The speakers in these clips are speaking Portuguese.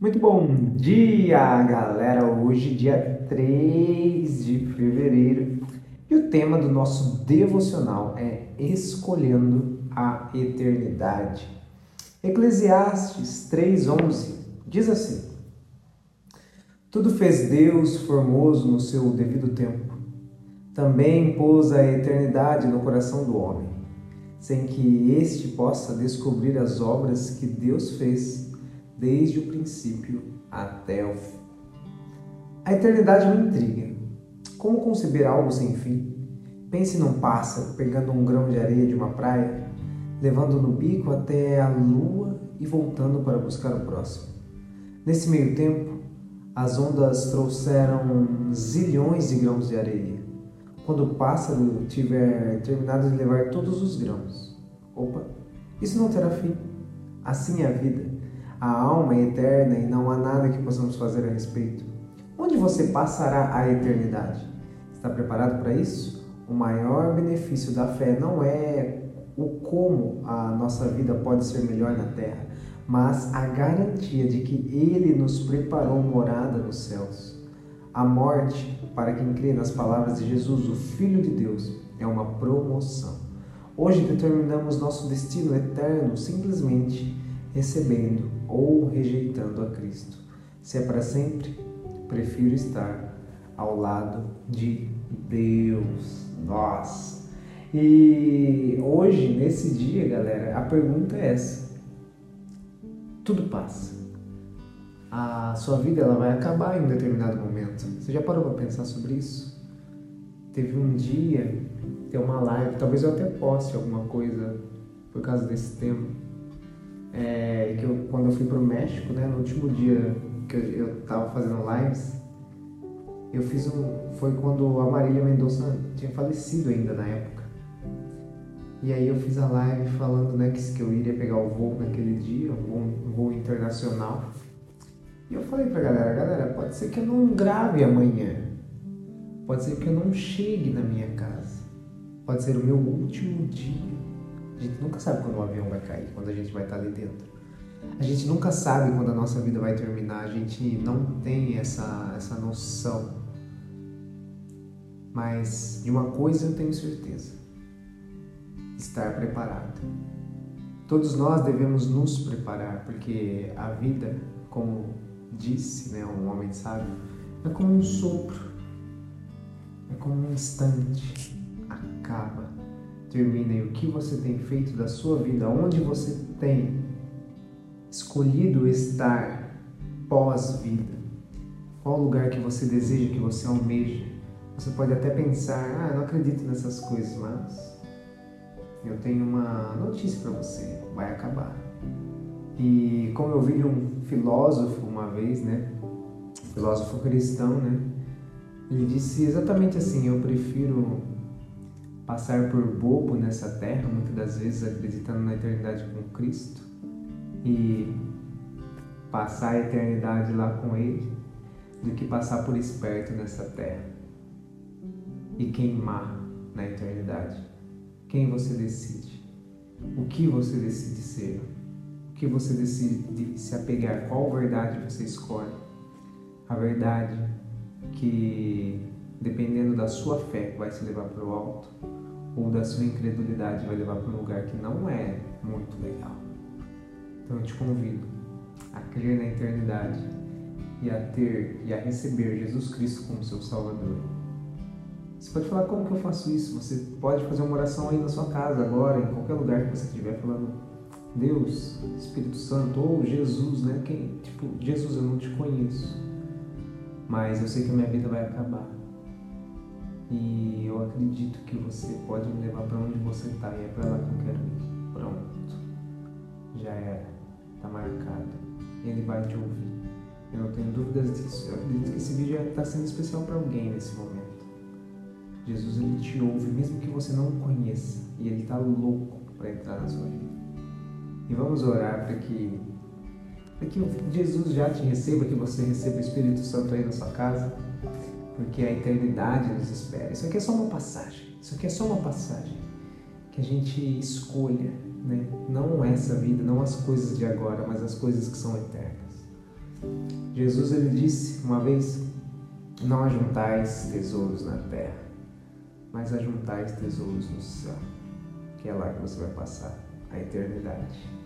Muito bom dia, galera! Hoje, dia 3 de fevereiro, e o tema do nosso devocional é Escolhendo a Eternidade. Eclesiastes 3,11 diz assim: Tudo fez Deus formoso no seu devido tempo. Também pôs a eternidade no coração do homem, sem que este possa descobrir as obras que Deus fez desde o princípio até o fim. A eternidade me intriga. Como conceber algo sem fim? Pense num pássaro pegando um grão de areia de uma praia, levando no bico até a lua e voltando para buscar o próximo. Nesse meio tempo, as ondas trouxeram zilhões de grãos de areia. Quando o pássaro tiver terminado de levar todos os grãos, opa, isso não terá fim. Assim é a vida. A alma é eterna e não há nada que possamos fazer a respeito. Onde você passará a eternidade? Está preparado para isso? O maior benefício da fé não é o como a nossa vida pode ser melhor na terra, mas a garantia de que Ele nos preparou morada nos céus. A morte, para quem crê nas palavras de Jesus, o Filho de Deus, é uma promoção. Hoje determinamos nosso destino eterno simplesmente recebendo ou rejeitando a Cristo. Se é para sempre, prefiro estar ao lado de Deus. Nós. E hoje, nesse dia, galera, a pergunta é essa: tudo passa. A sua vida ela vai acabar em um determinado momento. Você já parou para pensar sobre isso? Teve um dia, tem uma live, talvez eu até poste alguma coisa por causa desse tema é, que eu, quando eu fui para o México, né, no último dia que eu estava fazendo lives, eu fiz um. Foi quando a Marília Mendonça tinha falecido ainda na época. E aí eu fiz a live falando né, que, que eu iria pegar o voo naquele dia, um voo, um voo internacional. E eu falei pra galera, galera, pode ser que eu não grave amanhã. Pode ser que eu não chegue na minha casa. Pode ser o meu último dia gente nunca sabe quando o avião vai cair, quando a gente vai estar ali dentro. A gente nunca sabe quando a nossa vida vai terminar, a gente não tem essa, essa noção. Mas de uma coisa eu tenho certeza: estar preparado. Todos nós devemos nos preparar, porque a vida, como disse né, um homem sábio, é como um sopro, é como um instante, acaba termina e o que você tem feito da sua vida, onde você tem escolhido estar pós-vida, qual lugar que você deseja, que você almeja. Você pode até pensar, ah, eu não acredito nessas coisas, mas eu tenho uma notícia para você, vai acabar. E como eu vi um filósofo uma vez, né, filósofo cristão, né, ele disse exatamente assim: eu prefiro passar por bobo nessa terra, muitas das vezes acreditando na eternidade com Cristo e passar a eternidade lá com Ele, do que passar por esperto nessa terra e queimar na eternidade. Quem você decide? O que você decide ser? O que você decide se apegar? Qual verdade você escolhe? A verdade que dependendo da sua fé, vai se levar para o alto, ou da sua incredulidade, vai levar para um lugar que não é muito legal. Então eu te convido a crer na eternidade e a ter e a receber Jesus Cristo como seu Salvador. Você pode falar como que eu faço isso? Você pode fazer uma oração aí na sua casa agora, em qualquer lugar que você estiver falando Deus, Espírito Santo ou Jesus, né? Quem, tipo, Jesus, eu não te conheço, mas eu sei que a minha vida vai acabar. E eu acredito que você pode me levar para onde você está e é para lá que eu quero ir. Pronto. Já era. Está marcado. Ele vai te ouvir. Eu não tenho dúvidas disso. Eu acredito que esse vídeo está sendo especial para alguém nesse momento. Jesus ele te ouve mesmo que você não o conheça e ele está louco para entrar na sua vida. E vamos orar para que para que Jesus já te receba, que você receba o Espírito Santo aí na sua casa porque a eternidade nos espera. Isso aqui é só uma passagem. Isso aqui é só uma passagem que a gente escolha, né? Não essa vida, não as coisas de agora, mas as coisas que são eternas. Jesus ele disse uma vez: Não ajuntais tesouros na terra, mas ajuntais tesouros no céu, que é lá que você vai passar a eternidade.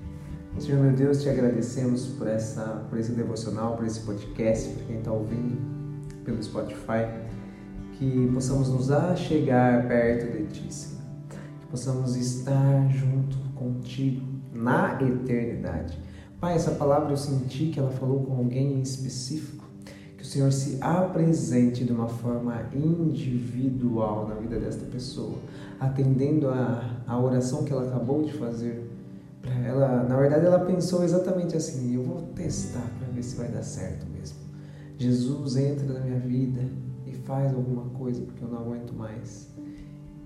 Senhor meu Deus, te agradecemos por, essa, por esse devocional, por esse podcast, para quem está ouvindo pelo Spotify, que possamos nos achegar perto de Ti, Senhor, que possamos estar junto contigo na eternidade. Pai, essa palavra eu senti que ela falou com alguém em específico, que o Senhor se apresente de uma forma individual na vida desta pessoa, atendendo a, a oração que ela acabou de fazer ela, na verdade, ela pensou exatamente assim: eu vou testar para ver se vai dar certo mesmo. Jesus entra na minha vida e faz alguma coisa porque eu não aguento mais.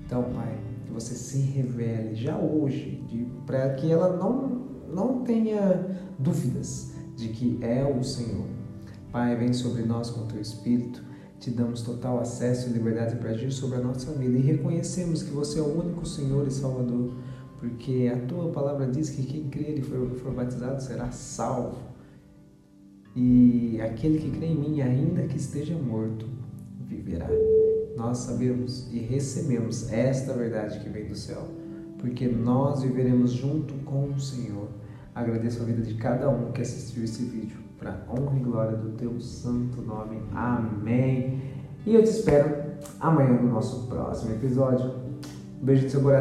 Então, Pai, que você se revele já hoje, para que ela não, não tenha dúvidas de que é o Senhor. Pai, vem sobre nós com o teu Espírito, te damos total acesso e liberdade para agir sobre a nossa vida e reconhecemos que você é o único Senhor e Salvador porque a tua palavra diz que quem crer e for, for batizado será salvo. E aquele que crê em mim, ainda que esteja morto, viverá. Nós sabemos e recebemos esta verdade que vem do céu, porque nós viveremos junto com o Senhor. Agradeço a vida de cada um que assistiu esse vídeo, para honra e glória do teu santo nome. Amém. E eu te espero amanhã no nosso próximo episódio. Um beijo no seu coração.